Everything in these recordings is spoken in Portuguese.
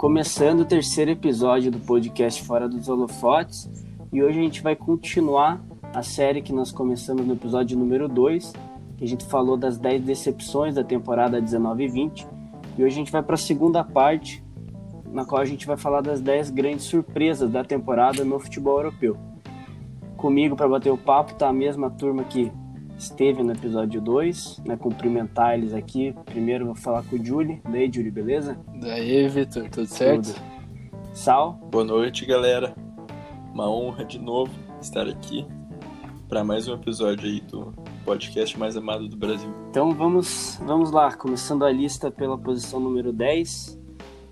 começando o terceiro episódio do podcast Fora dos Holofotes e hoje a gente vai continuar a série que nós começamos no episódio número 2, que a gente falou das 10 decepções da temporada 19 e 20 e hoje a gente vai para a segunda parte, na qual a gente vai falar das 10 grandes surpresas da temporada no futebol europeu. Comigo para bater o papo tá a mesma turma que esteve no episódio 2, né? Cumprimentar eles aqui. Primeiro vou falar com o Julie. Daí, Julie, beleza? Daí, Vitor, tudo certo? Tudo. Sal? Boa noite, galera. Uma honra de novo estar aqui para mais um episódio aí do podcast mais amado do Brasil. Então vamos, vamos lá, começando a lista pela posição número 10,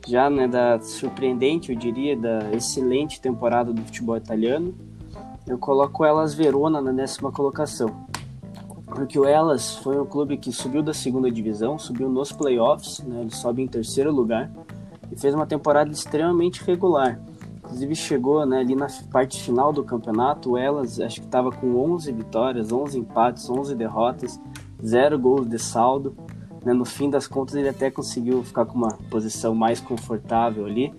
já né, da surpreendente, eu diria, da excelente temporada do futebol italiano. Eu coloco elas Verona na décima colocação porque o Elas foi um clube que subiu da segunda divisão, subiu nos playoffs, né, ele sobe em terceiro lugar e fez uma temporada extremamente regular. Inclusive chegou né, ali na parte final do campeonato, o Elas acho que estava com 11 vitórias, 11 empates, 11 derrotas, zero gols de saldo. Né, no fim das contas ele até conseguiu ficar com uma posição mais confortável ali,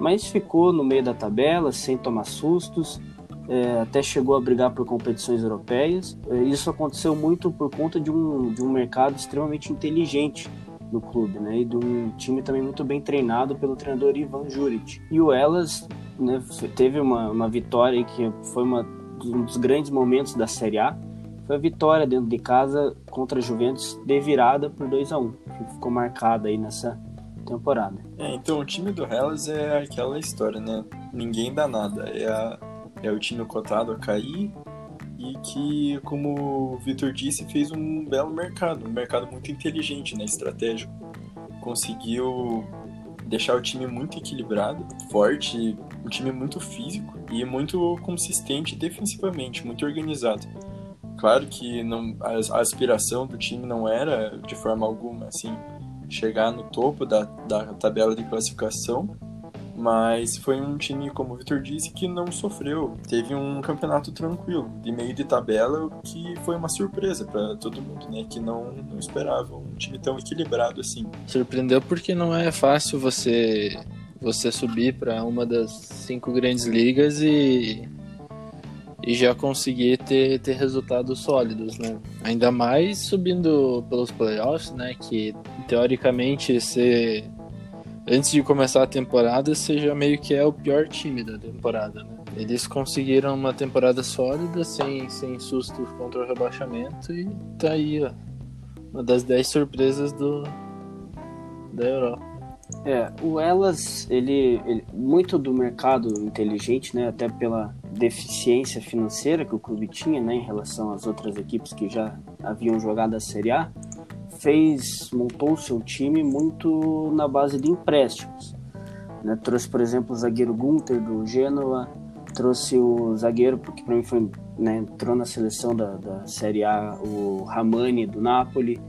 mas ficou no meio da tabela sem tomar sustos é, até chegou a brigar por competições europeias. É, isso aconteceu muito por conta de um, de um mercado extremamente inteligente no clube, né? E de um time também muito bem treinado pelo treinador Ivan Juric. E o Elas né, teve uma, uma vitória que foi uma, um dos grandes momentos da Série A. Foi a vitória dentro de casa contra a Juventus de virada por 2 a 1 que ficou marcada aí nessa temporada. É, então o time do Hellas é aquela história, né? Ninguém dá nada. É a é o time cotado a cair e que, como o Vitor disse, fez um belo mercado, um mercado muito inteligente, né, estratégico. Conseguiu deixar o time muito equilibrado, forte, um time muito físico e muito consistente defensivamente, muito organizado. Claro que não, a, aspiração do time não era, de forma alguma, assim, chegar no topo da, da tabela de classificação, mas foi um time, como o Vitor disse, que não sofreu. Teve um campeonato tranquilo, de meio de tabela, o que foi uma surpresa para todo mundo, né? Que não, não esperava um time tão equilibrado assim. Surpreendeu porque não é fácil você você subir para uma das cinco grandes ligas e e já conseguir ter, ter resultados sólidos, né? Ainda mais subindo pelos playoffs, né? Que teoricamente ser antes de começar a temporada, seja meio que é o pior time da temporada, né? Eles conseguiram uma temporada sólida, sem, sem susto contra o rebaixamento, e tá aí, ó. Uma das 10 surpresas do, da Europa. É, o Elas, ele, ele, muito do mercado inteligente, né, até pela deficiência financeira que o clube tinha, né, em relação às outras equipes que já haviam jogado a Série A, fez, montou o seu time muito na base de empréstimos. Né? Trouxe, por exemplo, o zagueiro Gunter do Genoa, trouxe o zagueiro, porque para mim foi, né, entrou na seleção da, da Série A, o Ramani do Napoli,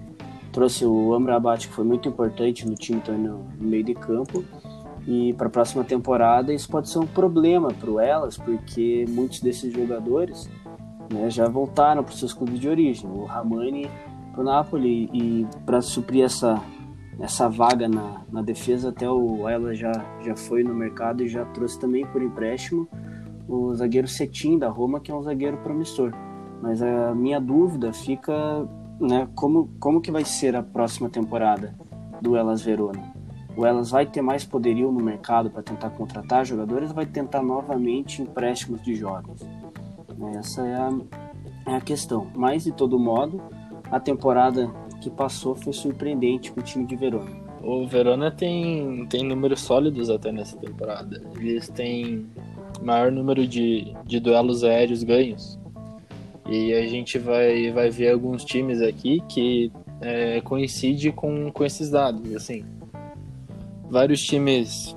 trouxe o Amrabat, que foi muito importante no time também no, no meio de campo. E para a próxima temporada isso pode ser um problema para o Elas, porque muitos desses jogadores né, já voltaram para os seus clubes de origem. O Ramani pro Napoli e para suprir essa essa vaga na, na defesa até o Ayla já já foi no mercado e já trouxe também por empréstimo o zagueiro Cetim da Roma que é um zagueiro promissor. Mas a minha dúvida fica né como como que vai ser a próxima temporada do Elas Verona? O Elas vai ter mais poderio no mercado para tentar contratar jogadores vai tentar novamente empréstimos de jovens essa é a, é a questão. Mas de todo modo a temporada que passou foi surpreendente com o time de Verona. O Verona tem, tem números sólidos até nessa temporada. Eles têm maior número de, de duelos aéreos ganhos. E a gente vai, vai ver alguns times aqui que é, coincide com, com esses dados. Assim, vários times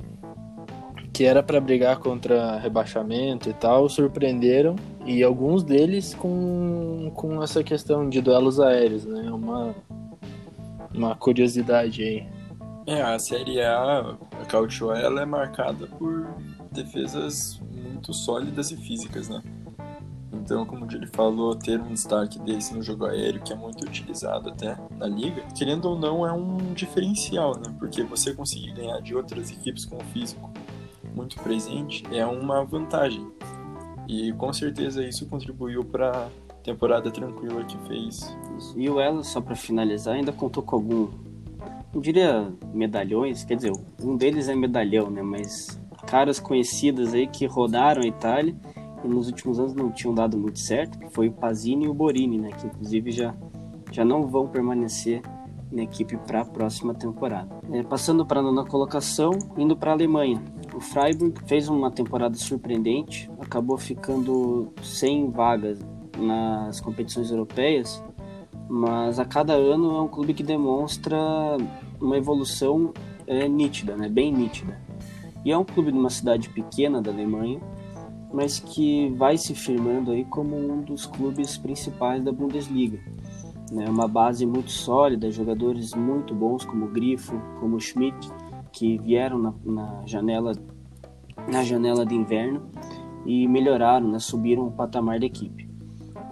que era para brigar contra rebaixamento e tal surpreenderam e alguns deles com, com essa questão de duelos aéreos, né? Uma, uma curiosidade aí. É, a Série A, a Cautio, ela é marcada por defesas muito sólidas e físicas, né? Então, como ele falou, ter um destaque desse no jogo aéreo, que é muito utilizado até na liga, querendo ou não, é um diferencial, né? Porque você conseguir ganhar de outras equipes com o físico muito presente é uma vantagem. E com certeza isso contribuiu para temporada tranquila que fez. E o Ela, só para finalizar, ainda contou com algum, não diria medalhões, quer dizer, um deles é medalhão, né? Mas caras conhecidas aí que rodaram a Itália e nos últimos anos não tinham dado muito certo, que foi o Pazini e o Borini, né? Que inclusive já, já não vão permanecer na equipe para a próxima temporada. É, passando para a nona colocação, indo para a Alemanha. Freiburg fez uma temporada surpreendente, acabou ficando sem vagas nas competições europeias, mas a cada ano é um clube que demonstra uma evolução é, nítida, né? bem nítida. E é um clube de uma cidade pequena da Alemanha, mas que vai se firmando aí como um dos clubes principais da Bundesliga. Né? Uma base muito sólida, jogadores muito bons como Grifo, como Schmidt, que vieram na, na janela na janela de inverno e melhoraram, né? subiram o patamar da equipe.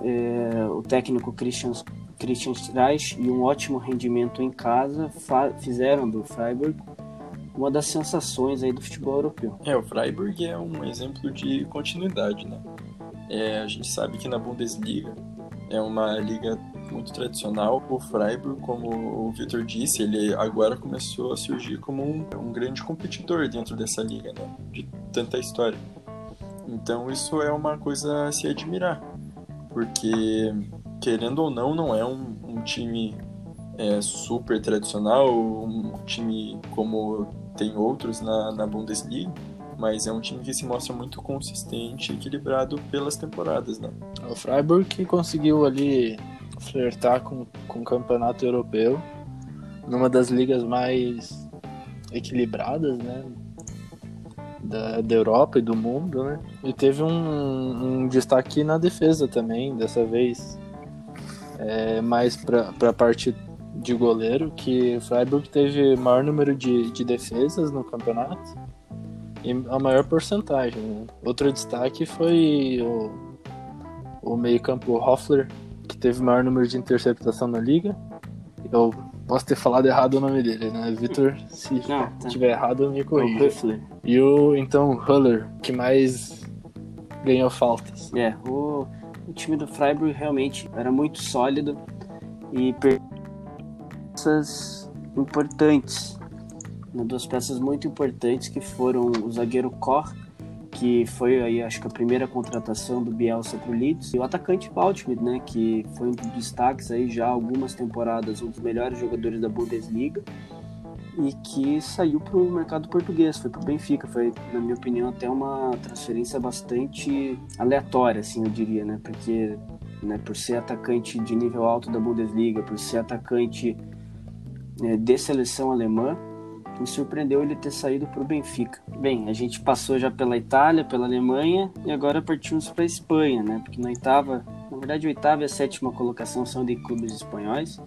É, o técnico Christian, Christian Streich e um ótimo rendimento em casa fizeram do Freiburg uma das sensações aí do futebol europeu. É, o Freiburg é um exemplo de continuidade, né? É, a gente sabe que na Bundesliga é uma liga muito tradicional. O Freiburg, como o Victor disse, ele agora começou a surgir como um, um grande competidor dentro dessa liga, né? De tanta história. Então isso é uma coisa a se admirar, porque querendo ou não, não é um, um time é, super tradicional, um time como tem outros na, na Bundesliga, mas é um time que se mostra muito consistente e equilibrado pelas temporadas, né? O Freiburg que conseguiu ali flertar com, com o campeonato europeu numa das ligas mais equilibradas, né? Da, da Europa e do mundo, né? E teve um, um destaque na defesa também, dessa vez. É, mais para a parte de goleiro, que o Freiburg teve maior número de, de defesas no campeonato e a maior porcentagem. Né? Outro destaque foi o, o meio-campo Hoffler, que teve maior número de interceptação na liga. Eu posso ter falado errado o nome dele, né? Vitor, se Não, tá. tiver errado, me corrija. E o, então, Huller, que mais ganhou faltas. É, o, o time do Freiburg realmente era muito sólido e peças importantes. Duas peças muito importantes que foram o zagueiro Koch, que foi aí acho que a primeira contratação do Bielsa para o Leeds, e o atacante Baltimore, né, que foi um dos destaques aí já algumas temporadas, um dos melhores jogadores da Bundesliga. E que saiu para o mercado português, foi para o Benfica, foi na minha opinião até uma transferência bastante aleatória, assim eu diria, né, porque né, por ser atacante de nível alto da Bundesliga, por ser atacante né, de seleção alemã, me surpreendeu ele ter saído para o Benfica. Bem, a gente passou já pela Itália, pela Alemanha e agora partimos para a Espanha, né? Porque na oitava, na verdade, a oitava e a sétima colocação são de clubes espanhóis.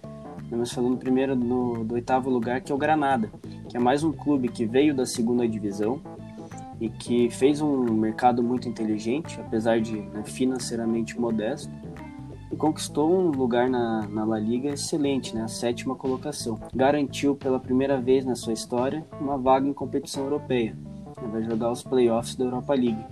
Mas falando primeiro no, do oitavo lugar, que é o Granada, que é mais um clube que veio da segunda divisão e que fez um mercado muito inteligente, apesar de né, financeiramente modesto e conquistou um lugar na, na La Liga excelente, né? a sétima colocação. Garantiu pela primeira vez na sua história uma vaga em competição europeia. Ele vai jogar os playoffs da Europa League.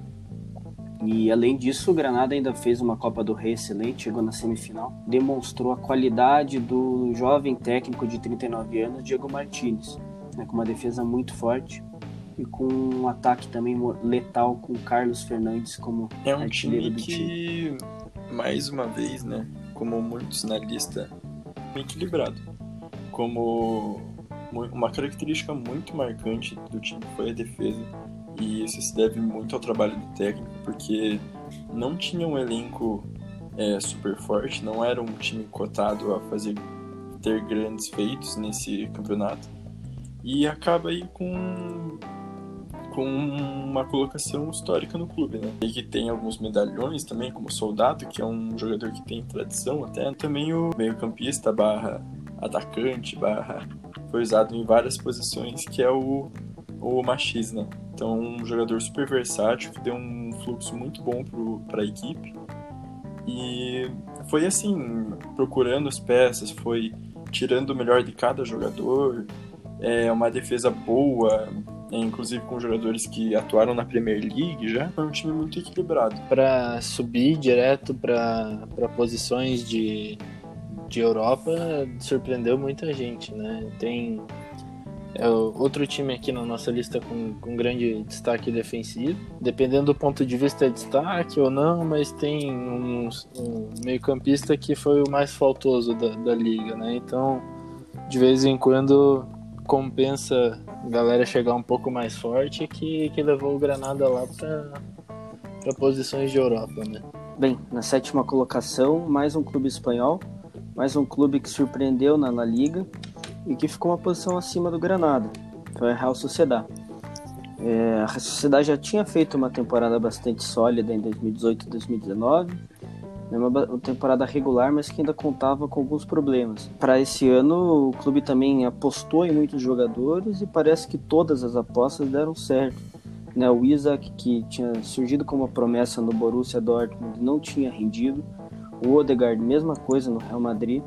E além disso, o Granada ainda fez uma Copa do Rei excelente, chegou na semifinal, demonstrou a qualidade do jovem técnico de 39 anos, Diego Martinez, né, com uma defesa muito forte e com um ataque também letal com Carlos Fernandes como é um artilheiro time do time. Que mais uma vez, né, como muitos na lista, equilibrado. Como uma característica muito marcante do time foi a defesa, e isso se deve muito ao trabalho do técnico, porque não tinha um elenco é, super forte, não era um time cotado a fazer ter grandes feitos nesse campeonato, e acaba aí com com uma colocação histórica no clube, né? E que tem alguns medalhões também, como Soldado, que é um jogador que tem tradição até. Também o meio-campista barra atacante barra foi usado em várias posições, que é o, o Machis, né? Então, um jogador super versátil, que deu um fluxo muito bom para a equipe E foi assim, procurando as peças, foi tirando o melhor de cada jogador, é uma defesa boa, inclusive com jogadores que atuaram na Premier League já. Foi um time muito equilibrado. Para subir direto para posições de, de Europa, surpreendeu muita gente, né? Tem é outro time aqui na nossa lista com, com grande destaque defensivo. Dependendo do ponto de vista, é destaque ou não, mas tem um, um meio-campista que foi o mais faltoso da, da liga, né? Então, de vez em quando, compensa a galera chegar um pouco mais forte que, que levou o Granada lá para posições de Europa, né? Bem, na sétima colocação, mais um clube espanhol, mais um clube que surpreendeu na La Liga e que ficou uma posição acima do Granada, foi a Real Sociedad. É, a Real Sociedad já tinha feito uma temporada bastante sólida em 2018 e 2019, né, uma temporada regular, mas que ainda contava com alguns problemas. Para esse ano, o clube também apostou em muitos jogadores e parece que todas as apostas deram certo. Né, o Isaac, que tinha surgido como promessa no Borussia Dortmund, não tinha rendido. O Odegaard, mesma coisa no Real Madrid.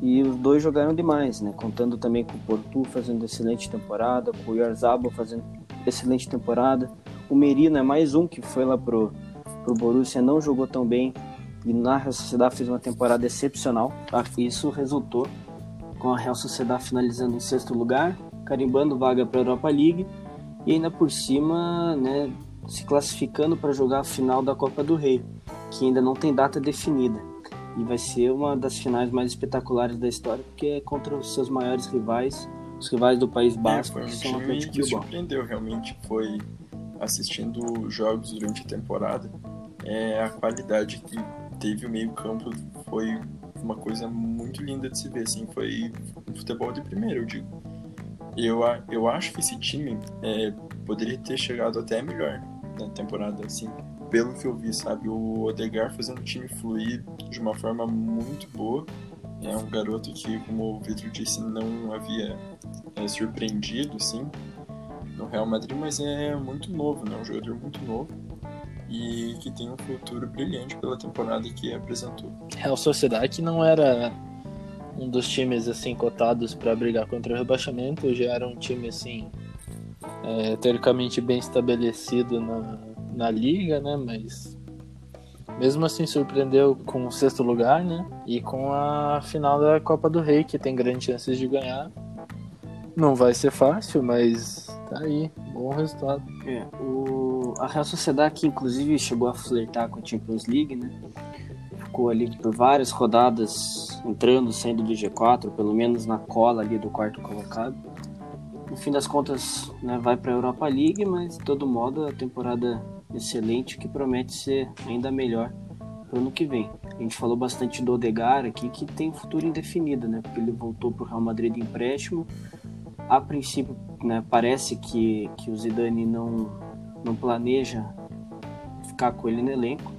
E os dois jogaram demais, né? Contando também com o Portu fazendo excelente temporada, com o Yarzabal fazendo excelente temporada. O Merino é mais um que foi lá pro, pro Borussia, não jogou tão bem. E na Real Sociedade fez uma temporada excepcional. Ah, isso resultou com a Real Sociedade finalizando em sexto lugar, carimbando vaga para a Europa League e ainda por cima, né, se classificando para jogar a final da Copa do Rei, que ainda não tem data definida. E vai ser uma das finais mais espetaculares da história, porque é contra os seus maiores rivais, os rivais do País é, Basco, é, foi um que são Atlético que surpreendeu realmente, foi assistindo jogos durante a temporada, é, a qualidade que teve o meio campo foi uma coisa muito linda de se ver, assim, foi um futebol de primeiro, eu digo. Eu, eu acho que esse time é, poderia ter chegado até melhor na temporada, assim, pelo que eu vi, sabe? O Odegar fazendo o time fluir de uma forma muito boa. É um garoto que, como o Vitor disse, não havia é, surpreendido, assim, no Real Madrid, mas é muito novo, né? Um jogador muito novo e que tem um futuro brilhante pela temporada que apresentou. Real Sociedade que não era um dos times assim cotados para brigar contra o rebaixamento, já era um time assim é, teoricamente bem estabelecido na, na liga, né? Mas mesmo assim surpreendeu com o sexto lugar, né? E com a final da Copa do Rei, que tem grandes chances de ganhar. Não vai ser fácil, mas tá aí, bom resultado. É, o... a Real Sociedade que inclusive chegou a flertar com a Champions League, né? Ficou ali por várias rodadas entrando, saindo do G4, pelo menos na cola ali do quarto colocado. No fim das contas, né, vai para a Europa League, mas de todo modo a temporada excelente que promete ser ainda melhor para o ano que vem. A gente falou bastante do Odegar aqui, que tem futuro indefinido, né? Porque ele voltou para o Real Madrid de empréstimo. A princípio, né, parece que, que o Zidane não, não planeja ficar com ele no elenco.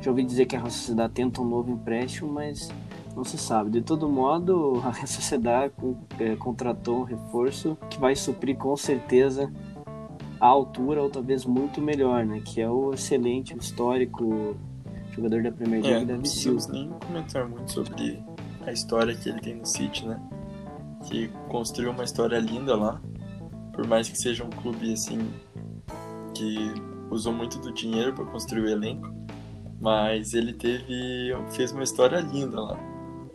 Já ouvi dizer que a Real Sociedade tenta um novo empréstimo, mas não se sabe. De todo modo, a Real Sociedade é, contratou um reforço que vai suprir com certeza à altura ou talvez muito melhor, né? Que é o excelente, o histórico jogador da Premier League, é, David Silva. Não nem comentar muito sobre a história que ele tem no City, né? Que construiu uma história linda lá. Por mais que seja um clube assim que usou muito do dinheiro para construir o elenco, mas ele teve fez uma história linda lá.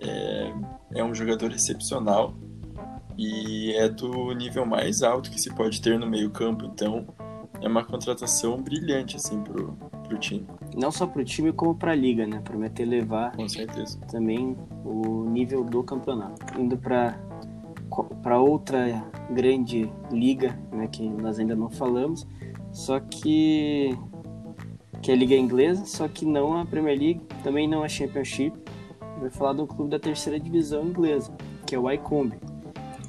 É, é um jogador excepcional e é do nível mais alto que se pode ter no meio-campo, então é uma contratação brilhante assim pro, pro time. Não só pro time como para a liga, né? Promete levar Com certeza. também o nível do campeonato. Indo para para outra grande liga, né, que nós ainda não falamos, só que que é a liga inglesa, só que não a Premier League, também não a Championship. Vai falar do clube da terceira divisão inglesa, que é o Wycombe.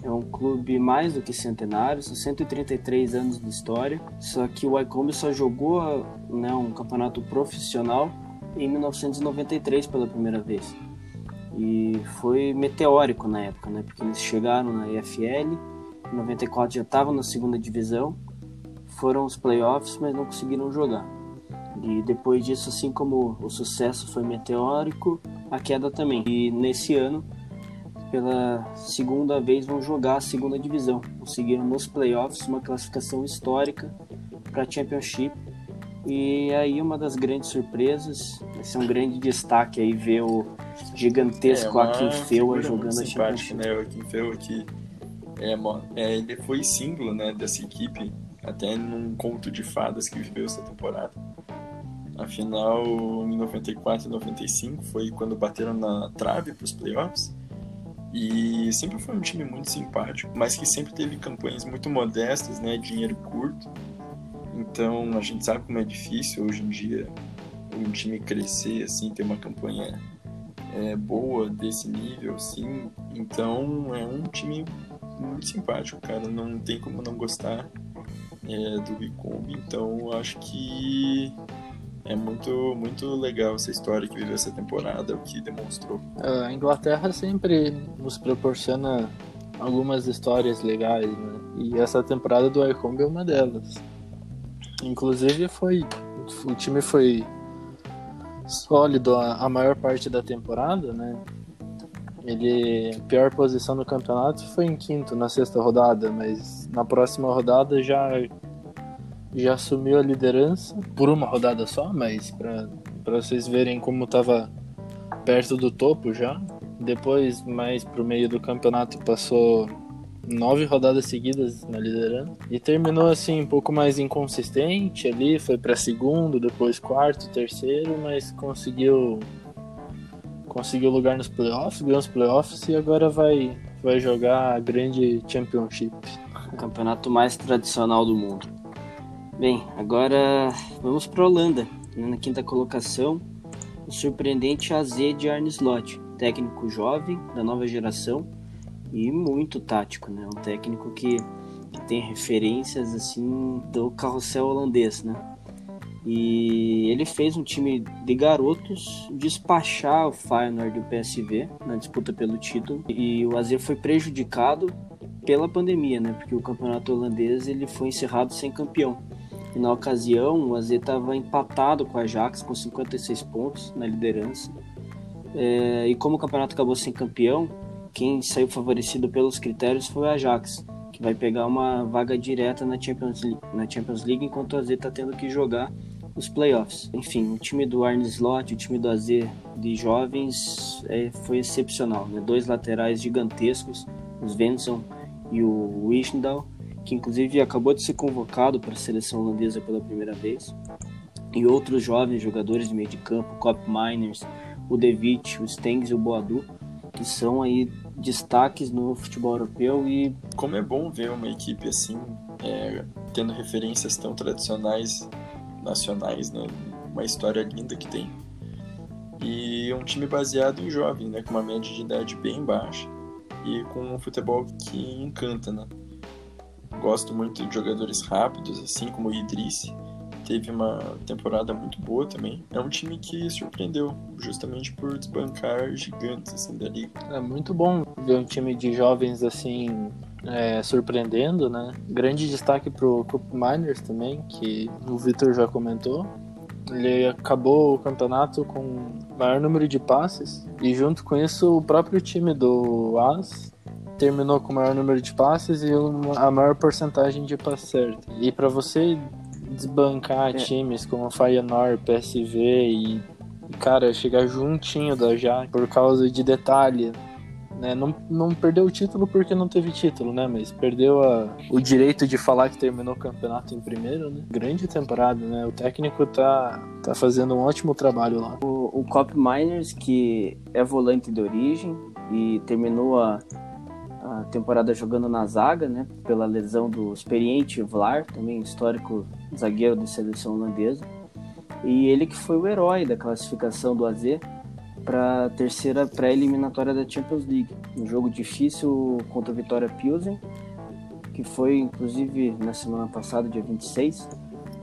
É um clube mais do que centenário, são 133 anos de história. Só que o Wycombe só jogou né, um campeonato profissional em 1993 pela primeira vez. E foi meteórico na época, né? Porque eles chegaram na EFL, em 94 já estavam na segunda divisão, foram os playoffs, mas não conseguiram jogar. E depois disso, assim como o sucesso foi meteórico, a queda também. E nesse ano, pela segunda vez, vão jogar a segunda divisão. Conseguiram nos playoffs uma classificação histórica para a Championship. E aí uma das grandes surpresas, vai ser um grande destaque aí ver o gigantesco é, Akin Feua jogando a Championship. Né? O Akin Feua que é, é, ele foi símbolo né, dessa equipe até num conto de fadas que viveu essa temporada. Afinal, em 94 e 95 foi quando bateram na trave para os playoffs. E sempre foi um time muito simpático, mas que sempre teve campanhas muito modestas, né? Dinheiro curto. Então a gente sabe como é difícil hoje em dia um time crescer, assim, ter uma campanha é, boa desse nível, assim. Então é um time muito simpático, cara. Não tem como não gostar é, do Bicombi. Então acho que é muito, muito legal essa história que viveu essa temporada, o que demonstrou. A Inglaterra sempre nos proporciona algumas histórias legais, né? E essa temporada do Icombe é uma delas. Inclusive foi o time foi sólido a, a maior parte da temporada, né? Ele pior posição no campeonato foi em quinto na sexta rodada, mas na próxima rodada já já assumiu a liderança. Por uma rodada só, mas para vocês verem como estava perto do topo já. Depois, mais pro meio do campeonato, passou nove rodadas seguidas na liderança. E terminou assim um pouco mais inconsistente ali, foi para segundo, depois quarto, terceiro, mas conseguiu conseguiu lugar nos playoffs, ganhou os playoffs e agora vai vai jogar a grande Championship, o campeonato mais tradicional do mundo. Bem, agora vamos para Holanda. Né, na quinta colocação, o surpreendente AZ de Arne Slot, técnico jovem da nova geração e muito tático, né? Um técnico que, que tem referências assim do carrossel holandês, né? E ele fez um time de garotos despachar o Feyenoord e o PSV na disputa pelo título. E o AZ foi prejudicado pela pandemia, né? Porque o campeonato holandês ele foi encerrado sem campeão. E na ocasião, o AZ estava empatado com a Ajax com 56 pontos na liderança. É, e como o campeonato acabou sem campeão, quem saiu favorecido pelos critérios foi o Ajax, que vai pegar uma vaga direta na Champions League, na Champions League enquanto o AZ está tendo que jogar os playoffs. Enfim, o time do Arne Slot, o time do AZ de jovens é, foi excepcional. Né? Dois laterais gigantescos, os Venson e o Wisndal que inclusive acabou de ser convocado para a seleção holandesa pela primeira vez, e outros jovens jogadores de meio de campo, Cop Miners, o Devitt, o Stengs e o Boadu, que são aí destaques no futebol europeu e como é bom ver uma equipe assim é, tendo referências tão tradicionais nacionais, né? Uma história linda que tem. E um time baseado em jovens, né? Com uma média de idade bem baixa e com um futebol que encanta, né? Gosto muito de jogadores rápidos, assim como o Idris. Teve uma temporada muito boa também. É um time que surpreendeu, justamente por desbancar gigantes assim, da liga. É muito bom ver um time de jovens assim é, surpreendendo, né? Grande destaque pro Cup Miners também, que o Victor já comentou. Ele acabou o campeonato com maior número de passes e junto com isso o próprio time do AS terminou com o maior número de passes e a maior porcentagem de passes certos. E para você desbancar é. times como Feyenoord, PSV e, cara, chegar juntinho da Ajax por causa de detalhe, né? Não, não perdeu o título porque não teve título, né? Mas perdeu a, o direito de falar que terminou o campeonato em primeiro, né? Grande temporada, né? O técnico tá, tá fazendo um ótimo trabalho lá. O, o Cop Miners, que é volante de origem e terminou a a temporada jogando na zaga, né, pela lesão do experiente Vlar, também histórico zagueiro da seleção holandesa. E ele que foi o herói da classificação do AZ para a terceira pré-eliminatória da Champions League. Um jogo difícil contra o Vitória Pilsen, que foi inclusive na semana passada, dia 26.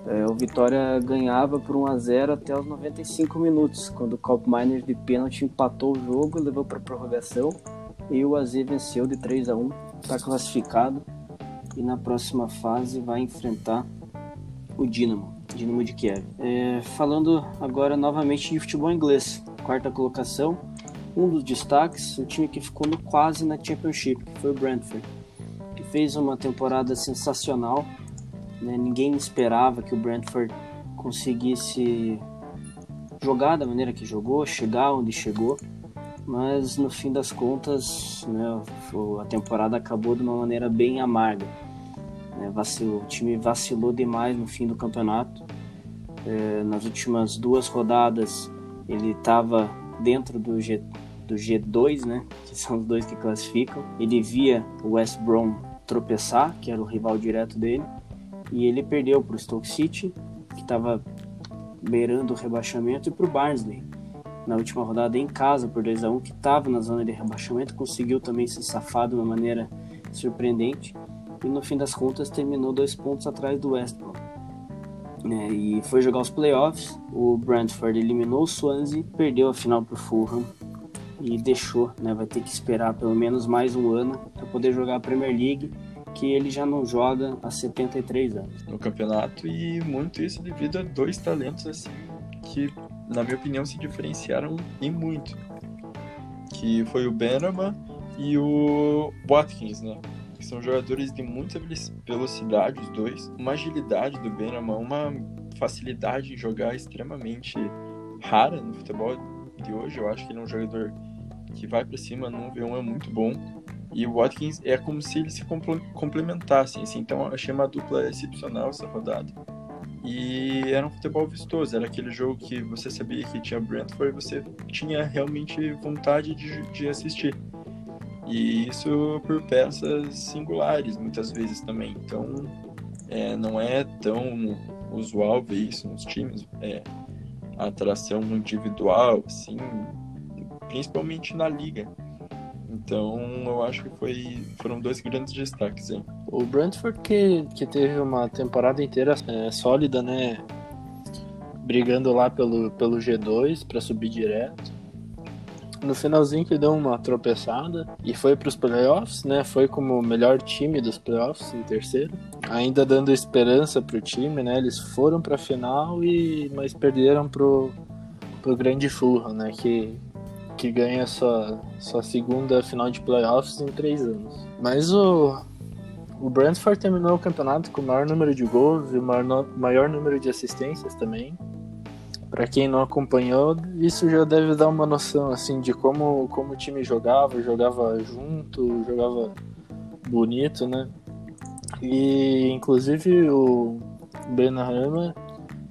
É, o Vitória ganhava por 1 a 0 até os 95 minutos, quando o Cop Miners de pênalti empatou o jogo e levou para prorrogação e o AZ venceu de 3 a 1 está classificado e na próxima fase vai enfrentar o Dinamo. Dinamo de Kiev. É, falando agora novamente de futebol inglês, quarta colocação, um dos destaques, o time que ficou no quase na Championship, foi o Brentford, que fez uma temporada sensacional. Né? Ninguém esperava que o Brentford conseguisse jogar da maneira que jogou, chegar onde chegou, mas no fim das contas, né, a temporada acabou de uma maneira bem amarga. Né? Vacilou, o time vacilou demais no fim do campeonato. É, nas últimas duas rodadas, ele estava dentro do, G, do G2, né, que são os dois que classificam. Ele via o West Brom tropeçar, que era o rival direto dele, e ele perdeu para o Stoke City, que estava beirando o rebaixamento, e para o Barnsley, na última rodada em casa por 2 a 1 que estava na zona de rebaixamento, conseguiu também se safar de uma maneira surpreendente e no fim das contas terminou dois pontos atrás do West Brom. É, e foi jogar os playoffs, o Brentford eliminou o Swansea, perdeu a final para o Fulham e deixou, né, vai ter que esperar pelo menos mais um ano para poder jogar a Premier League, que ele já não joga há 73 anos. No campeonato e muito isso devido a dois talentos assim que, na minha opinião, se diferenciaram em muito, que foi o Benama e o Watkins, né? Que são jogadores de muita velocidade, os dois, uma agilidade do Benama, uma facilidade em jogar extremamente rara no futebol de hoje. Eu acho que ele é um jogador que vai para cima no V1 é muito bom. E o Watkins é como se eles se complementassem, assim. Então achei uma dupla excepcional essa rodada. E era um futebol vistoso, era aquele jogo que você sabia que tinha Brentford e você tinha realmente vontade de, de assistir. E isso por peças singulares, muitas vezes também. Então, é, não é tão usual ver isso nos times. É, a atração individual, assim, principalmente na liga. Então, eu acho que foi, foram dois grandes destaques, hein? O Brentford que, que teve uma temporada inteira é, sólida, né? Brigando lá pelo, pelo G2 para subir direto. No finalzinho que deu uma tropeçada e foi para os playoffs, né? Foi como o melhor time dos playoffs em terceiro, ainda dando esperança para o time, né? Eles foram para a final e mas perderam pro pro grande Fulham, né? Que que ganha sua, sua segunda final de playoffs em três anos. Mas o, o Brentford terminou o campeonato com o maior número de gols e o maior, maior número de assistências também. Para quem não acompanhou, isso já deve dar uma noção assim de como, como o time jogava, jogava junto, jogava bonito, né? E inclusive o Benrahma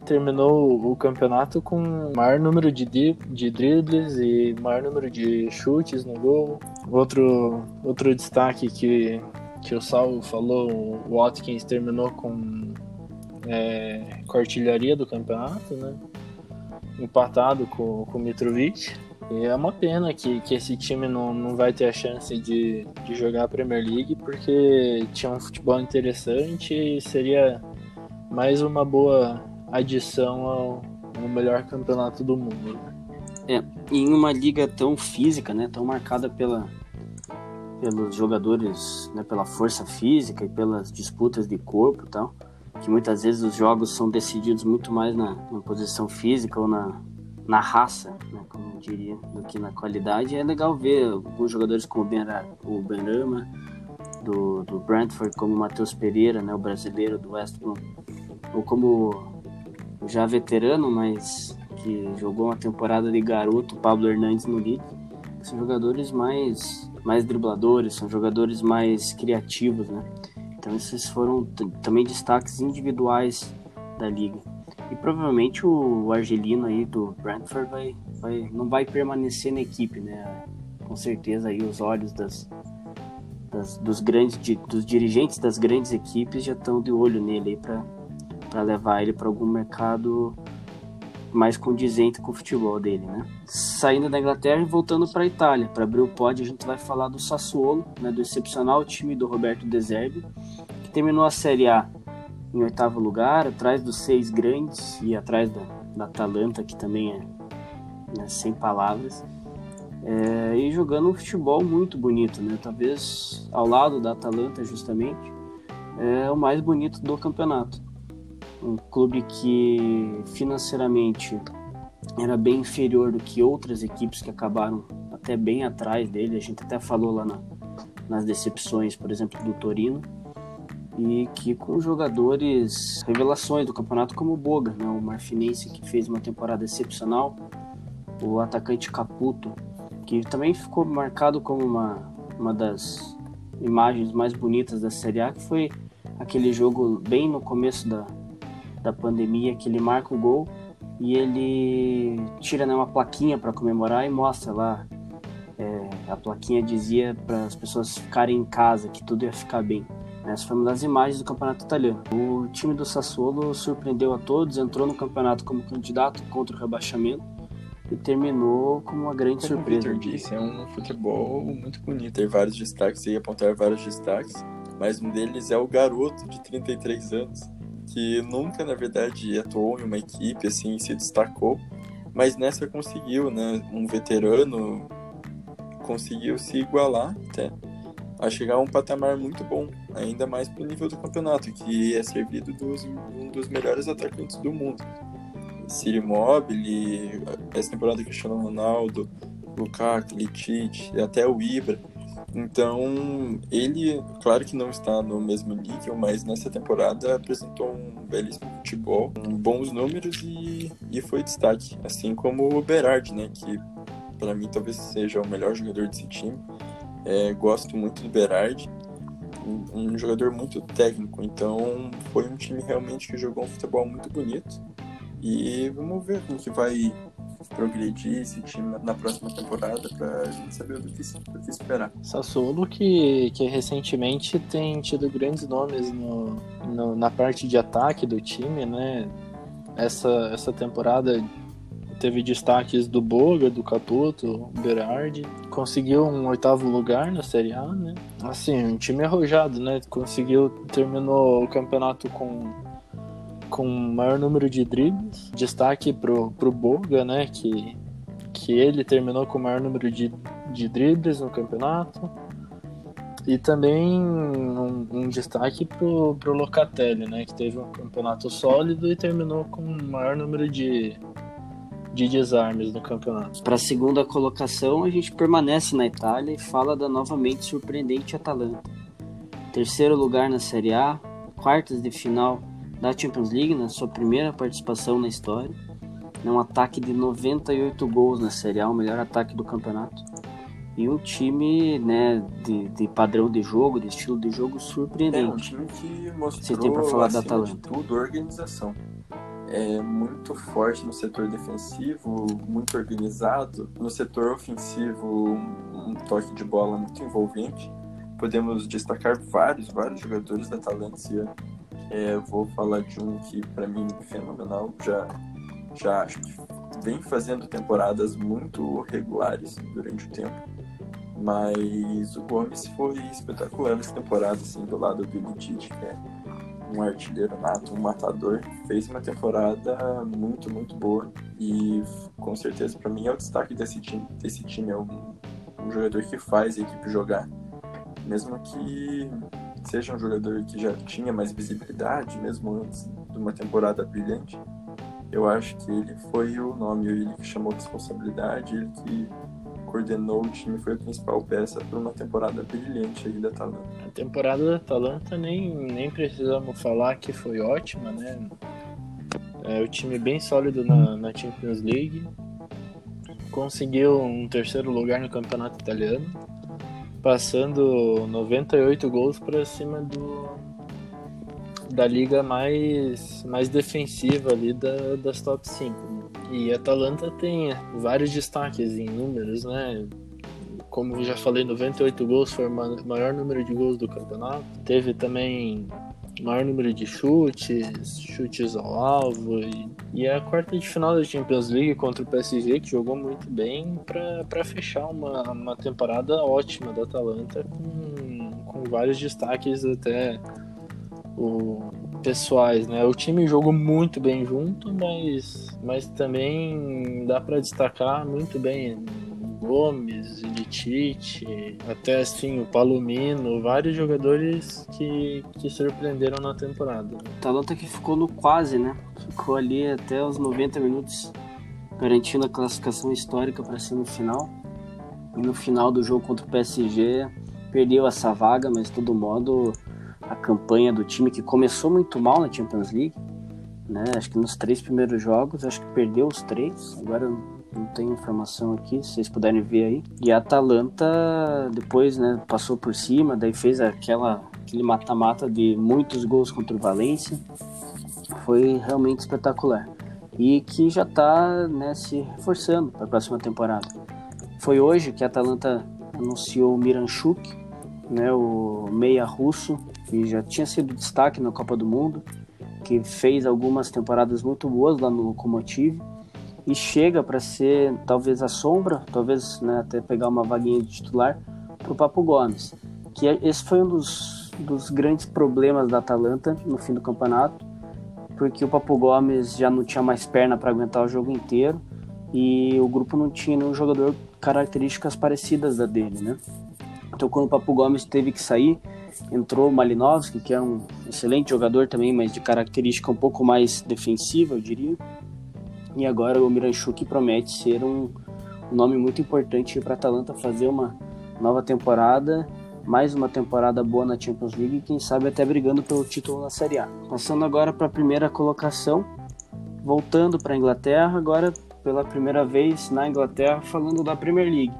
terminou o campeonato com maior número de, de dribles e maior número de chutes no gol. Outro, outro destaque que, que o Sal falou, o Watkins terminou com, é, com artilharia do campeonato, né? Empatado com, com o Mitrovic. E é uma pena que, que esse time não, não vai ter a chance de, de jogar a Premier League, porque tinha um futebol interessante e seria mais uma boa adição ao, ao melhor campeonato do mundo. Né? É, em uma liga tão física, né, tão marcada pela, pelos jogadores, né, pela força física e pelas disputas de corpo e tal, que muitas vezes os jogos são decididos muito mais na, na posição física ou na, na raça, né, como eu diria, do que na qualidade. É legal ver alguns jogadores como o Ben Rama, do, do Brentford, como o Matheus Pereira, né, o brasileiro do West Brom, ou como já veterano, mas que jogou uma temporada de garoto, Pablo Hernandes no Leeds. São jogadores mais, mais dribladores, são jogadores mais criativos, né? Então esses foram também destaques individuais da liga. E provavelmente o argelino aí do Brentford vai, vai, não vai permanecer na equipe, né? Com certeza aí os olhos das, das dos grandes dos dirigentes das grandes equipes já estão de olho nele para para levar ele para algum mercado mais condizente com o futebol dele, né? Saindo da Inglaterra e voltando para a Itália, para abrir o pódio, a gente vai falar do Sassuolo, né, do excepcional time do Roberto De Zerbi, terminou a Série A em oitavo lugar, atrás dos seis grandes e atrás da, da Atalanta, que também é né, sem palavras, é, e jogando um futebol muito bonito, né? Talvez ao lado da Atalanta, justamente, é o mais bonito do campeonato. um clube que financeiramente era bem inferior do que outras equipes que acabaram até bem atrás dele. A gente até falou lá na, nas decepções, por exemplo, do Torino. E que com jogadores, revelações do campeonato como o Boga, né? o Marfinense que fez uma temporada excepcional, o atacante Caputo, que também ficou marcado como uma, uma das imagens mais bonitas da Série A, que foi aquele jogo bem no começo da, da pandemia, que ele marca o gol e ele tira né, uma plaquinha para comemorar e mostra lá. É, a plaquinha dizia para as pessoas ficarem em casa, que tudo ia ficar bem. Essa foi uma das imagens do campeonato italiano. O time do Sassuolo surpreendeu a todos, entrou no campeonato como candidato contra o rebaixamento e terminou como uma grande como surpresa. Como o Victor disse, é um futebol muito bonito. Tem vários destaques, e apontar vários destaques, mas um deles é o garoto de 33 anos, que nunca, na verdade, atuou em uma equipe, assim, se destacou, mas nessa conseguiu, né? Um veterano conseguiu se igualar até a chegar a um patamar muito bom, ainda mais pro nível do campeonato, que é servido dos um dos melhores atacantes do mundo. Ciro Immobile, essa temporada Cristiano Ronaldo, Lukaku, Litich, até o Ibra. Então, ele, claro que não está no mesmo nível, mas nessa temporada apresentou um belíssimo futebol, bons números e, e foi destaque. Assim como o Berardi, né, que para mim talvez seja o melhor jogador desse time. É, gosto muito do Berardi, um, jogador muito técnico, então foi um time realmente que jogou um futebol muito bonito. E vamos ver como que vai progredir esse time na próxima temporada para a gente saber do que, do que esperar. Sassuolo que, que recentemente tem tido grandes nomes no, no, na parte de ataque do time, né? Essa, essa temporada teve destaques do Boga, do Caputo, Berardi. Conseguiu um oitavo lugar na Série A, né? Assim, um time arrojado, né? Conseguiu, terminou o campeonato com com maior número de dribles. Destaque pro, pro Boga, né? Que, que ele terminou com o maior número de, de dribles no campeonato. E também um, um, destaque pro, pro Locatelli, né? Que teve um campeonato sólido e terminou com o maior número de, de desarmes no campeonato. Para a segunda colocação, a gente permanece na Itália e fala da novamente surpreendente Atalanta. Terceiro lugar na Série A, quartas de final da Champions League, na sua primeira participação na história. É um ataque de 98 gols na Série A, o melhor ataque do campeonato. E um time né, de, de padrão de jogo, de estilo de jogo surpreendente. É um time que mostrou, Você tem para falar da Atalanta. tudo, organização. É muito forte no setor defensivo, muito organizado. No setor ofensivo, um toque de bola muito envolvente. Podemos destacar vários, vários jogadores da ano é, vou falar de um que para mim é fenomenal, já já acho que vem fazendo temporadas muito regulares durante o tempo. Mas o Gomes foi espetacular nessa temporada, assim, do lado do é um artilheiro nato, um matador. Fez uma temporada muito, muito boa. E com certeza, para mim, é o destaque desse time. Desse time é um, um jogador que faz a equipe jogar. Mesmo que seja um jogador que já tinha mais visibilidade, mesmo antes de uma temporada brilhante, eu acho que ele foi o nome, ele que chamou responsabilidade, ele que coordenou o time, foi a principal peça para uma temporada brilhante aí da Atalanta. A temporada da Atalanta nem, nem precisamos falar que foi ótima, né? É o time bem sólido na, na Champions League, conseguiu um terceiro lugar no campeonato italiano, passando 98 gols para cima do da liga mais, mais defensiva ali da, das top 5. E a Atalanta tem vários destaques em números, né? Como já falei, 98 gols foi o maior número de gols do campeonato. Teve também maior número de chutes, chutes ao alvo. E, a quarta de final da Champions League contra o PSG, que jogou muito bem para fechar uma, uma temporada ótima da Atalanta, com, com vários destaques até o, pessoais. Né? O time jogou muito bem junto, mas, mas também dá para destacar muito bem Gomes, Ilitite, até assim o Palomino, vários jogadores que, que surpreenderam na temporada. Atalanta que ficou no quase, né? Ficou ali até os 90 minutos garantindo a classificação histórica para semifinal. E no final do jogo contra o PSG perdeu essa vaga, mas de todo modo a campanha do time que começou muito mal na Champions League, né? Acho que nos três primeiros jogos, acho que perdeu os três. Agora não tenho informação aqui, se vocês puderem ver aí. E a Atalanta depois, né, passou por cima, daí fez aquela aquele mata-mata de muitos gols contra o Valência. Foi realmente espetacular. E que já está né, se reforçando para a próxima temporada. Foi hoje que a Atalanta anunciou o Miranchuk, né, o meia russo, que já tinha sido destaque na Copa do Mundo, que fez algumas temporadas muito boas lá no Lokomotiv e chega para ser talvez a sombra, talvez né, até pegar uma vaguinha de titular para o Papo Gomes. Que é, esse foi um dos, dos grandes problemas da Atalanta no fim do campeonato, porque o Papo Gomes já não tinha mais perna para aguentar o jogo inteiro e o grupo não tinha nenhum jogador características parecidas da dele, né? Então quando o Papo Gomes teve que sair, entrou o Malinovski, que é um excelente jogador também, mas de característica um pouco mais defensiva, eu diria. E agora o Miranchuk promete ser um, um nome muito importante para a Atalanta fazer uma nova temporada, mais uma temporada boa na Champions League e quem sabe até brigando pelo título na Série A. Passando agora para a primeira colocação, voltando para a Inglaterra, agora pela primeira vez na Inglaterra falando da Premier League.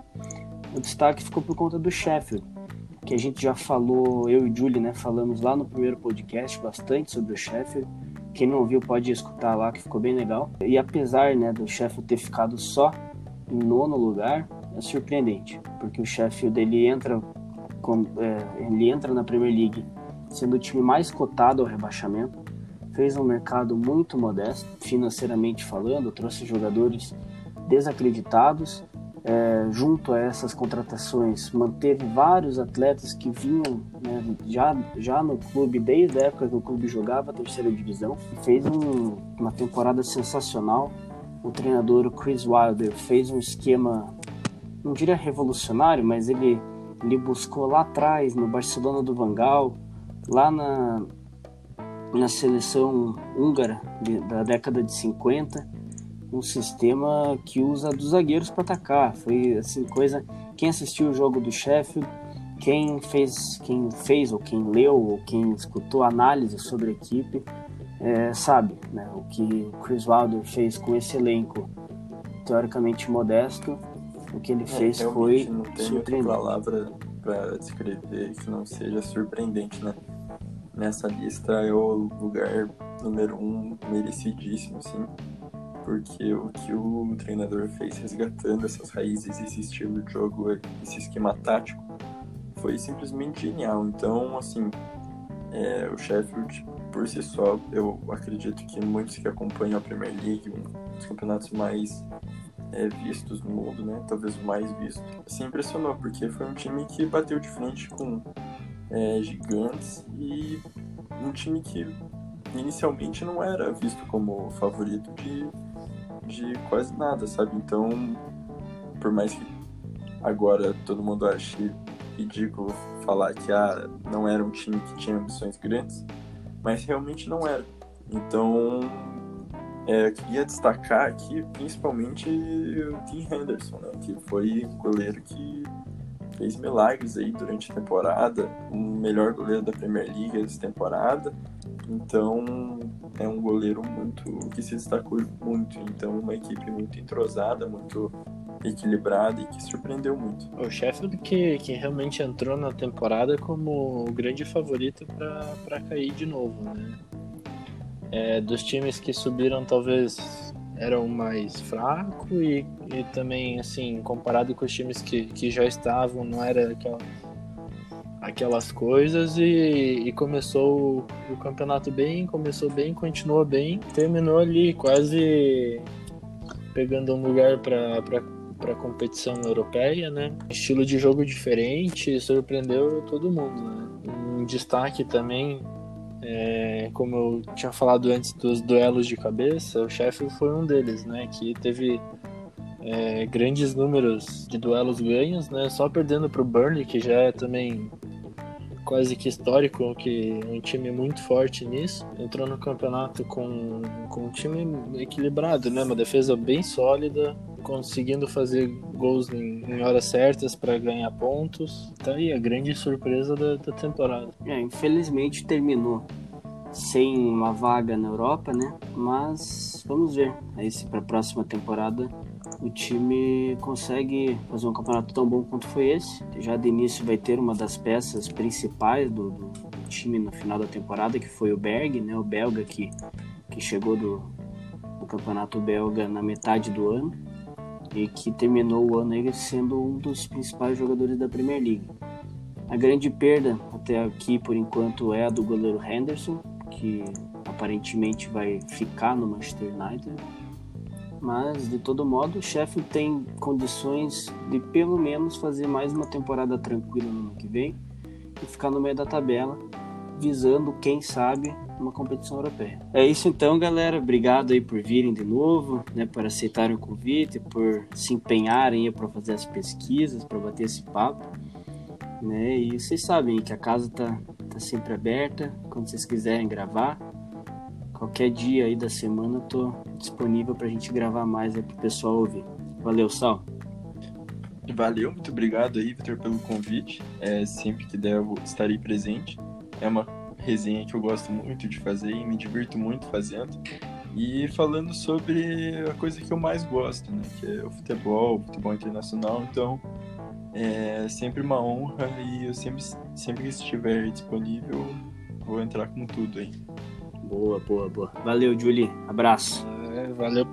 O destaque ficou por conta do Sheffield, que a gente já falou, eu e Julie, né, falamos lá no primeiro podcast bastante sobre o Sheffield quem não ouviu pode escutar lá, que ficou bem legal. E apesar né, do Sheffield ter ficado só em nono lugar, é surpreendente, porque o Sheffield ele entra, com, é, ele entra na Premier League sendo o time mais cotado ao rebaixamento, fez um mercado muito modesto, financeiramente falando, trouxe jogadores desacreditados é, junto a essas contratações, manteve vários atletas que vinham né, já, já no clube, desde a época que o clube jogava a terceira divisão. Fez um, uma temporada sensacional. O treinador Chris Wilder fez um esquema, não diria revolucionário, mas ele, ele buscou lá atrás, no Barcelona do Vangal, lá na, na seleção húngara de, da década de 50 um sistema que usa dos zagueiros para atacar. Foi assim coisa. Quem assistiu o jogo do Sheffield, quem fez, quem fez ou quem leu ou quem escutou análise sobre a equipe, é, sabe, né? O que o Chris Wilder fez com esse elenco teoricamente modesto, o que ele é, fez foi não tem outra palavra para descrever que não seja surpreendente, né? Nessa lista é o lugar número um merecidíssimo, assim porque o que o treinador fez resgatando essas raízes, esse estilo de jogo, esse esquema tático, foi simplesmente genial. Então, assim, é, o Sheffield, por si só, eu acredito que muitos que acompanham a Premier League, um dos campeonatos mais é, vistos no mundo, né? Talvez o mais visto, se impressionou, porque foi um time que bateu de frente com é, gigantes e um time que inicialmente não era visto como favorito de de quase nada, sabe? Então, por mais que agora todo mundo ache ridículo falar que ah, não era um time que tinha ambições grandes, mas realmente não era. Então, é, eu queria destacar aqui principalmente o Tim Henderson, né, que foi um goleiro que fez milagres aí durante a temporada, o melhor goleiro da Premier League essa temporada. Então, é um goleiro muito que se destacou muito. Então, uma equipe muito entrosada, muito equilibrada e que surpreendeu muito. O Sheffield que, que realmente entrou na temporada como o grande favorito para cair de novo, né? É, dos times que subiram, talvez eram mais fraco e, e também, assim, comparado com os times que, que já estavam, não era aquela aquelas coisas e, e começou o, campeonato bem, começou bem, continuou bem, terminou ali quase pegando um lugar para competição europeia, né? Estilo de jogo diferente, surpreendeu todo mundo, né? Um destaque também, é, como eu tinha falado antes dos duelos de cabeça, o Sheffield foi um deles, né? Que teve é, grandes números de duelos ganhos, né? Só perdendo para o Burnley, que já é também quase que histórico, que um time muito forte nisso. Entrou no campeonato com, com um time equilibrado, né? Uma defesa bem sólida, conseguindo fazer gols em, em horas certas para ganhar pontos. Tá aí a grande surpresa da, da temporada. É, infelizmente terminou sem uma vaga na Europa, né? Mas vamos ver aí se para a próxima temporada o time consegue fazer um campeonato tão bom quanto foi esse. Já de início vai ter uma das peças principais do, do time no final da temporada, que foi o Berg, né? O belga que, que chegou do, do campeonato belga na metade do ano e que terminou o ano aí sendo um dos principais jogadores da Premier League. A grande perda até aqui por enquanto é a do goleiro Henderson, que aparentemente vai ficar no Manchester United. Mas de todo modo, o Sheffield tem condições de pelo menos fazer mais uma temporada tranquila no ano que vem e ficar no meio da tabela, visando, quem sabe, uma competição europeia. É isso então, galera. Obrigado aí por virem de novo, né, por aceitarem o convite, por se empenharem para fazer as pesquisas, para bater esse papo. Né? E vocês sabem que a casa tá, tá sempre aberta, quando vocês quiserem gravar. Qualquer dia aí da semana eu tô disponível pra gente gravar mais aí pro pessoal ouvir. Valeu, Sal. Valeu, muito obrigado aí, Vitor, pelo convite. É, sempre que der, eu estarei presente. É uma resenha que eu gosto muito de fazer e me divirto muito fazendo. E falando sobre a coisa que eu mais gosto, né? Que é o futebol, o futebol internacional. Então, é sempre uma honra e eu sempre, sempre que estiver disponível, vou entrar com tudo aí. Boa, boa, boa. Valeu, Julie. Abraço. É, valeu,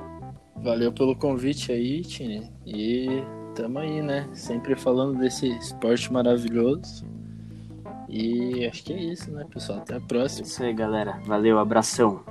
valeu pelo convite aí, Tine. E tamo aí, né? Sempre falando desse esporte maravilhoso. E acho que é isso, né, pessoal? Até a próxima. É isso aí, galera. Valeu, abração.